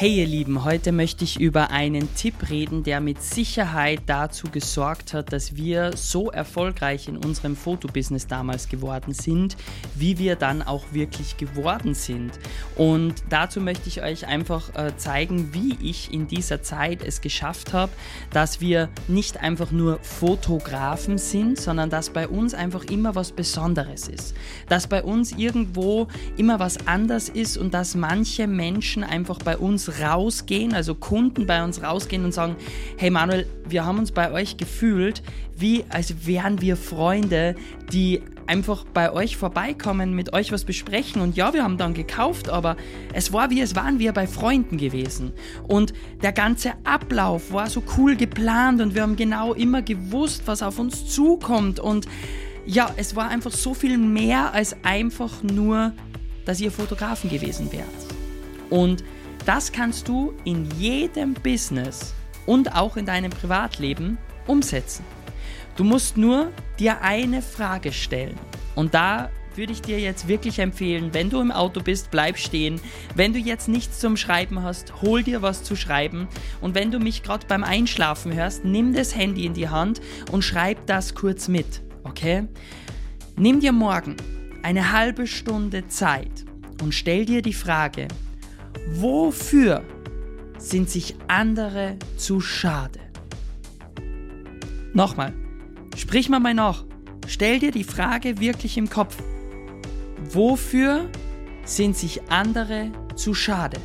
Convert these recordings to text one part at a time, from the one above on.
Hey ihr Lieben, heute möchte ich über einen Tipp reden, der mit Sicherheit dazu gesorgt hat, dass wir so erfolgreich in unserem Fotobusiness damals geworden sind, wie wir dann auch wirklich geworden sind. Und dazu möchte ich euch einfach äh, zeigen, wie ich in dieser Zeit es geschafft habe, dass wir nicht einfach nur Fotografen sind, sondern dass bei uns einfach immer was Besonderes ist. Dass bei uns irgendwo immer was anders ist und dass manche Menschen einfach bei uns rausgehen, also Kunden bei uns rausgehen und sagen, hey Manuel, wir haben uns bei euch gefühlt, wie als wären wir Freunde, die einfach bei euch vorbeikommen, mit euch was besprechen. Und ja, wir haben dann gekauft, aber es war wie es waren wir bei Freunden gewesen. Und der ganze Ablauf war so cool geplant und wir haben genau immer gewusst, was auf uns zukommt. Und ja, es war einfach so viel mehr als einfach nur, dass ihr Fotografen gewesen wärt. Und das kannst du in jedem Business und auch in deinem Privatleben umsetzen. Du musst nur dir eine Frage stellen. Und da würde ich dir jetzt wirklich empfehlen, wenn du im Auto bist, bleib stehen. Wenn du jetzt nichts zum Schreiben hast, hol dir was zu schreiben. Und wenn du mich gerade beim Einschlafen hörst, nimm das Handy in die Hand und schreib das kurz mit. Okay? Nimm dir morgen eine halbe Stunde Zeit und stell dir die Frage, Wofür sind sich andere zu schade? Nochmal, sprich mal mal nach. Stell dir die Frage wirklich im Kopf. Wofür sind sich andere zu schade?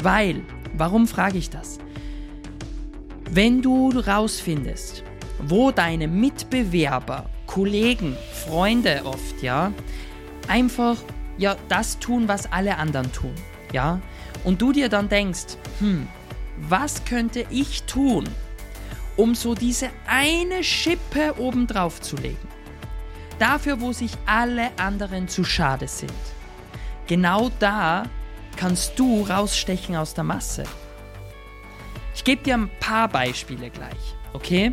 Weil, warum frage ich das? Wenn du rausfindest, wo deine Mitbewerber, Kollegen, Freunde oft, ja, einfach ja das tun, was alle anderen tun, ja? Und du dir dann denkst, hm, was könnte ich tun, um so diese eine Schippe obendrauf zu legen? Dafür, wo sich alle anderen zu schade sind. Genau da kannst du rausstechen aus der Masse. Ich gebe dir ein paar Beispiele gleich, okay?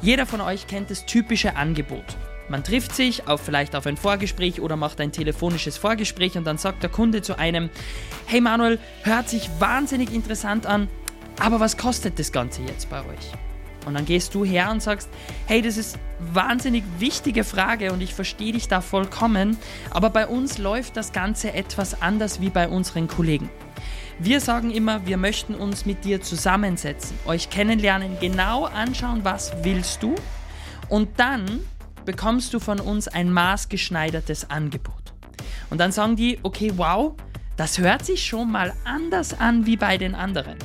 Jeder von euch kennt das typische Angebot. Man trifft sich auf vielleicht auf ein Vorgespräch oder macht ein telefonisches Vorgespräch und dann sagt der Kunde zu einem, hey Manuel, hört sich wahnsinnig interessant an, aber was kostet das Ganze jetzt bei euch? Und dann gehst du her und sagst, hey, das ist wahnsinnig wichtige Frage und ich verstehe dich da vollkommen, aber bei uns läuft das Ganze etwas anders wie bei unseren Kollegen. Wir sagen immer, wir möchten uns mit dir zusammensetzen, euch kennenlernen, genau anschauen, was willst du und dann bekommst du von uns ein maßgeschneidertes Angebot. Und dann sagen die, okay, wow, das hört sich schon mal anders an wie bei den anderen.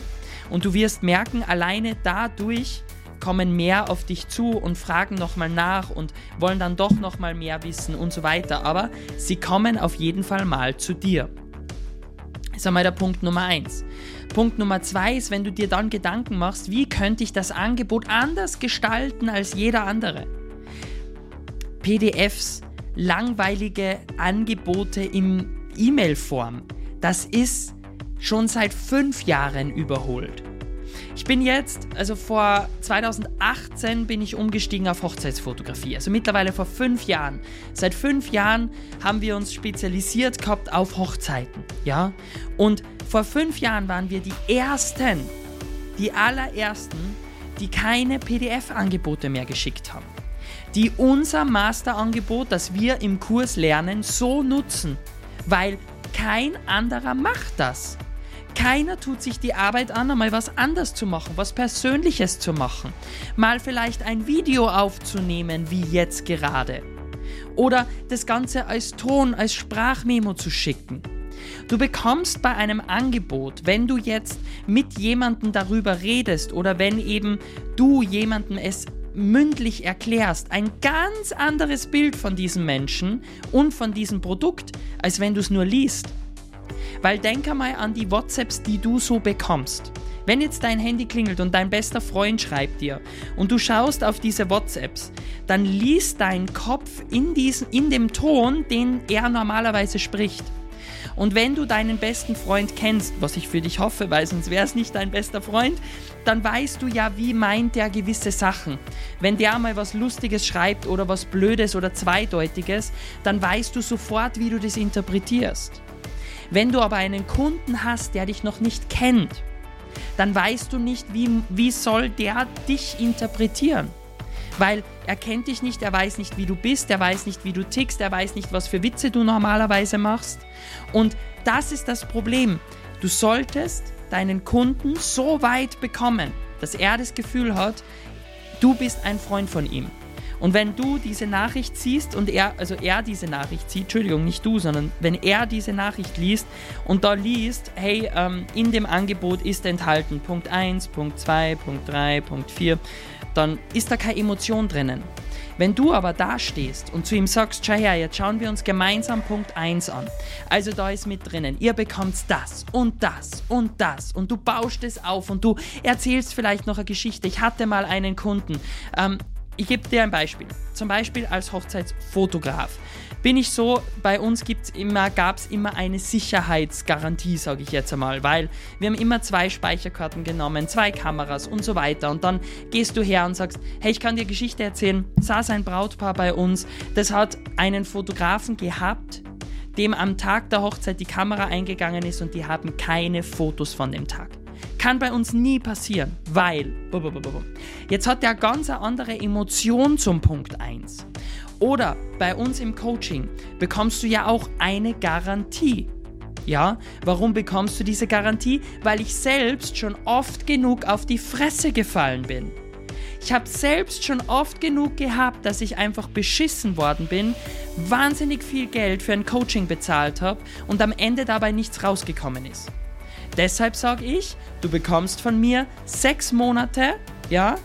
Und du wirst merken, alleine dadurch kommen mehr auf dich zu und fragen nochmal nach und wollen dann doch nochmal mehr wissen und so weiter. Aber sie kommen auf jeden Fall mal zu dir. Das ist einmal der Punkt Nummer eins. Punkt Nummer zwei ist, wenn du dir dann Gedanken machst, wie könnte ich das Angebot anders gestalten als jeder andere? PDFs, langweilige Angebote in E-Mail-Form. Das ist schon seit fünf Jahren überholt. Ich bin jetzt, also vor 2018 bin ich umgestiegen auf Hochzeitsfotografie. Also mittlerweile vor fünf Jahren. Seit fünf Jahren haben wir uns spezialisiert gehabt auf Hochzeiten. Ja? Und vor fünf Jahren waren wir die ersten, die allerersten, die keine PDF-Angebote mehr geschickt haben die unser Masterangebot, das wir im Kurs lernen, so nutzen, weil kein anderer macht das. Keiner tut sich die Arbeit an, einmal was anders zu machen, was Persönliches zu machen, mal vielleicht ein Video aufzunehmen, wie jetzt gerade. Oder das Ganze als Ton, als Sprachmemo zu schicken. Du bekommst bei einem Angebot, wenn du jetzt mit jemandem darüber redest oder wenn eben du jemandem es mündlich erklärst, ein ganz anderes Bild von diesem Menschen und von diesem Produkt, als wenn du es nur liest. Weil denk einmal an die WhatsApps, die du so bekommst. Wenn jetzt dein Handy klingelt und dein bester Freund schreibt dir und du schaust auf diese WhatsApps, dann liest dein Kopf in, diesen, in dem Ton, den er normalerweise spricht. Und wenn du deinen besten Freund kennst, was ich für dich hoffe, weil sonst wäre es nicht dein bester Freund, dann weißt du ja, wie meint der gewisse Sachen. Wenn der mal was Lustiges schreibt oder was Blödes oder Zweideutiges, dann weißt du sofort, wie du das interpretierst. Wenn du aber einen Kunden hast, der dich noch nicht kennt, dann weißt du nicht, wie, wie soll der dich interpretieren. Weil er kennt dich nicht, er weiß nicht, wie du bist, er weiß nicht, wie du tickst, er weiß nicht, was für Witze du normalerweise machst. Und das ist das Problem. Du solltest deinen Kunden so weit bekommen, dass er das Gefühl hat, du bist ein Freund von ihm. Und wenn du diese Nachricht siehst und er, also er diese Nachricht sieht, Entschuldigung, nicht du, sondern wenn er diese Nachricht liest und da liest, hey, ähm, in dem Angebot ist enthalten Punkt 1, Punkt 2, Punkt 3, Punkt 4, dann ist da keine Emotion drinnen. Wenn du aber da stehst und zu ihm sagst, schau her, jetzt schauen wir uns gemeinsam Punkt 1 an. Also da ist mit drinnen, ihr bekommt das und das und das und du baust es auf und du erzählst vielleicht noch eine Geschichte. Ich hatte mal einen Kunden, ähm, ich gebe dir ein Beispiel. Zum Beispiel als Hochzeitsfotograf bin ich so, bei uns gab es immer eine Sicherheitsgarantie, sage ich jetzt einmal, weil wir haben immer zwei Speicherkarten genommen, zwei Kameras und so weiter. Und dann gehst du her und sagst, hey, ich kann dir Geschichte erzählen, saß ein Brautpaar bei uns, das hat einen Fotografen gehabt, dem am Tag der Hochzeit die Kamera eingegangen ist und die haben keine Fotos von dem Tag. Kann bei uns nie passieren, weil jetzt hat der ganz eine andere Emotion zum Punkt 1. Oder bei uns im Coaching bekommst du ja auch eine Garantie. Ja, warum bekommst du diese Garantie? Weil ich selbst schon oft genug auf die Fresse gefallen bin. Ich habe selbst schon oft genug gehabt, dass ich einfach beschissen worden bin, wahnsinnig viel Geld für ein Coaching bezahlt habe und am Ende dabei nichts rausgekommen ist. Deshalb sage ich, du bekommst von mir sechs Monate, ja,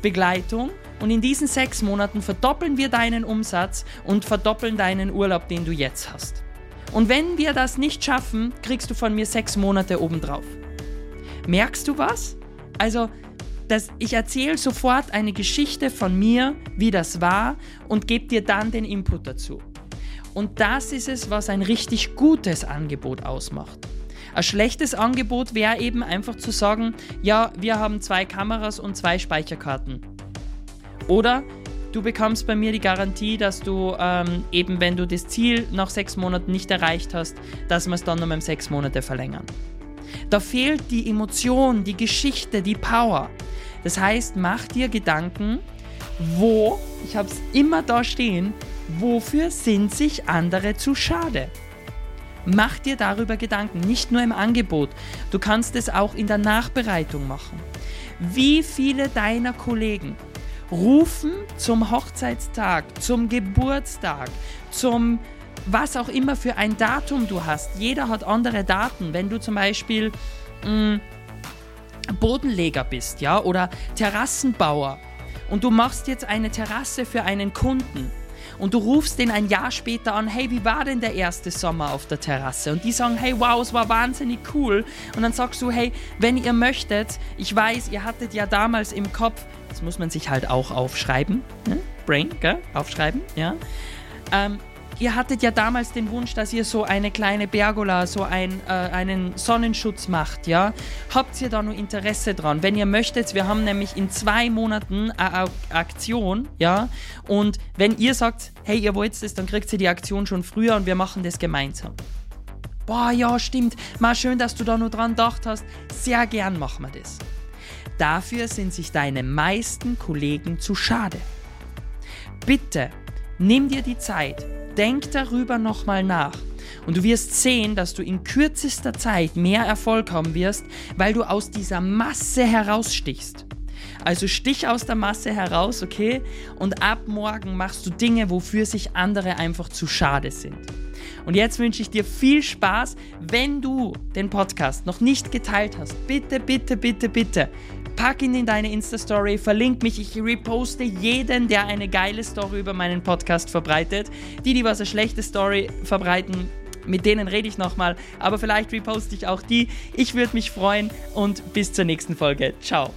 Begleitung und in diesen sechs Monaten verdoppeln wir deinen Umsatz und verdoppeln deinen Urlaub, den du jetzt hast. Und wenn wir das nicht schaffen, kriegst du von mir sechs Monate obendrauf. Merkst du was? Also, das, ich erzähle sofort eine Geschichte von mir, wie das war, und gebe dir dann den Input dazu. Und das ist es, was ein richtig gutes Angebot ausmacht. Ein schlechtes Angebot wäre eben einfach zu sagen, ja, wir haben zwei Kameras und zwei Speicherkarten. Oder du bekommst bei mir die Garantie, dass du ähm, eben, wenn du das Ziel nach sechs Monaten nicht erreicht hast, dass wir es dann um sechs Monate verlängern. Da fehlt die Emotion, die Geschichte, die Power. Das heißt, mach dir Gedanken, wo, ich habe es immer da stehen, wofür sind sich andere zu schade? Mach dir darüber Gedanken, nicht nur im Angebot, du kannst es auch in der Nachbereitung machen. Wie viele deiner Kollegen rufen zum Hochzeitstag, zum Geburtstag, zum was auch immer für ein Datum du hast. Jeder hat andere Daten. Wenn du zum Beispiel mh, mm, Bodenleger bist, ja, oder Terrassenbauer und du machst jetzt eine Terrasse für einen Kunden und du rufst den ein Jahr später an, hey, wie war denn der erste Sommer auf der Terrasse? Und die sagen, hey, wow, es war wahnsinnig cool. Und dann sagst du, hey, wenn ihr möchtet, ich weiß, ihr hattet ja damals im Kopf, das muss man sich halt auch aufschreiben, ne? Brain, gell? aufschreiben, ja. Ähm, ihr hattet ja damals den Wunsch, dass ihr so eine kleine Pergola, so ein, äh, einen Sonnenschutz macht, ja? Habt ihr da nur Interesse dran? Wenn ihr möchtet, wir haben nämlich in zwei Monaten eine Aktion, ja? Und wenn ihr sagt, hey, ihr wollt das, dann kriegt ihr die Aktion schon früher und wir machen das gemeinsam. Boah, ja, stimmt. Mal schön, dass du da nur dran gedacht hast. Sehr gern machen wir das. Dafür sind sich deine meisten Kollegen zu schade. Bitte, nimm dir die Zeit, Denk darüber nochmal nach. Und du wirst sehen, dass du in kürzester Zeit mehr Erfolg haben wirst, weil du aus dieser Masse herausstichst. Also stich aus der Masse heraus, okay? Und ab morgen machst du Dinge, wofür sich andere einfach zu schade sind. Und jetzt wünsche ich dir viel Spaß. Wenn du den Podcast noch nicht geteilt hast, bitte, bitte, bitte, bitte Pack ihn in deine Insta-Story, verlink mich, ich reposte jeden, der eine geile Story über meinen Podcast verbreitet. Die, die was eine schlechte Story verbreiten, mit denen rede ich nochmal, aber vielleicht reposte ich auch die. Ich würde mich freuen und bis zur nächsten Folge. Ciao.